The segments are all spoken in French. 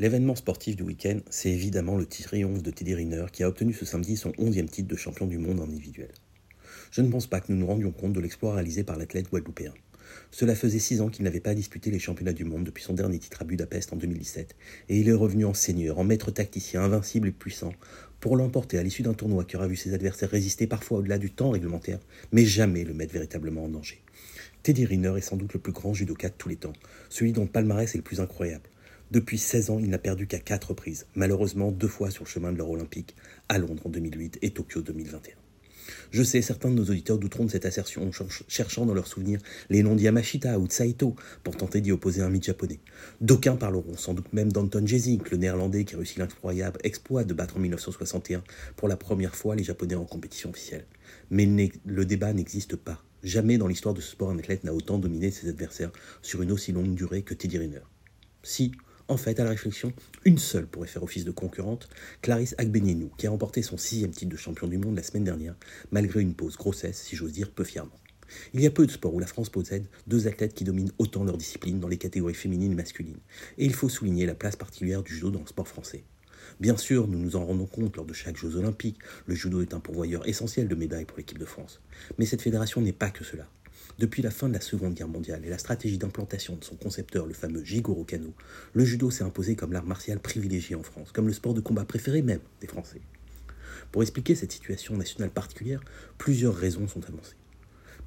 L'événement sportif du week-end, c'est évidemment le triomphe de Teddy Riner qui a obtenu ce samedi son 11e titre de champion du monde individuel. Je ne pense pas que nous nous rendions compte de l'exploit réalisé par l'athlète guadeloupéen. Cela faisait six ans qu'il n'avait pas disputé les championnats du monde depuis son dernier titre à Budapest en 2017, et il est revenu en seigneur, en maître tacticien invincible et puissant, pour l'emporter à l'issue d'un tournoi qui aura vu ses adversaires résister parfois au-delà du temps réglementaire, mais jamais le mettre véritablement en danger. Teddy Riner est sans doute le plus grand judoka de tous les temps, celui dont le palmarès est le plus incroyable. Depuis 16 ans, il n'a perdu qu'à 4 reprises, malheureusement deux fois sur le chemin de l'or olympique, à Londres en 2008 et Tokyo 2021. Je sais, certains de nos auditeurs douteront de cette assertion en cherchant dans leurs souvenirs les noms d'Yamashita ou de Saito pour tenter d'y opposer un mythe japonais. D'aucuns parleront sans doute même d'Anton Jesink, le néerlandais qui réussit l'incroyable exploit de battre en 1961 pour la première fois les japonais en compétition officielle. Mais le débat n'existe pas. Jamais dans l'histoire de ce sport un athlète n'a autant dominé ses adversaires sur une aussi longue durée que Teddy Riner. Si, en fait, à la réflexion, une seule pourrait faire office de concurrente, Clarisse Agbenienou, qui a remporté son sixième titre de champion du monde la semaine dernière, malgré une pause grossesse, si j'ose dire, peu fièrement. Il y a peu de sports où la France possède deux athlètes qui dominent autant leur discipline dans les catégories féminines et masculines, et il faut souligner la place particulière du judo dans le sport français. Bien sûr, nous nous en rendons compte lors de chaque Jeux olympiques, le judo est un pourvoyeur essentiel de médailles pour l'équipe de France. Mais cette fédération n'est pas que cela. Depuis la fin de la Seconde Guerre mondiale et la stratégie d'implantation de son concepteur, le fameux Jigoro Kano, le judo s'est imposé comme l'art martial privilégié en France, comme le sport de combat préféré même des Français. Pour expliquer cette situation nationale particulière, plusieurs raisons sont avancées.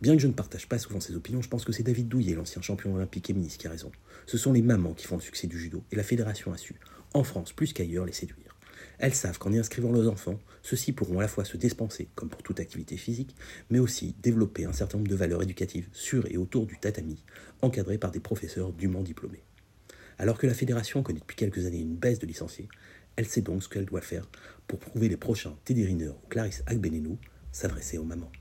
Bien que je ne partage pas souvent ses opinions, je pense que c'est David Douillet, l'ancien champion olympique et ministre, qui a raison. Ce sont les mamans qui font le succès du judo, et la fédération a su, en France plus qu'ailleurs, les séduire. Elles savent qu'en y inscrivant leurs enfants, ceux-ci pourront à la fois se dispenser, comme pour toute activité physique, mais aussi développer un certain nombre de valeurs éducatives sur et autour du tatami, encadrées par des professeurs dûment diplômés. Alors que la fédération connaît depuis quelques années une baisse de licenciés, elle sait donc ce qu'elle doit faire pour prouver les prochains Teddy Riner ou Clarisse Agbenenou s'adresser aux mamans.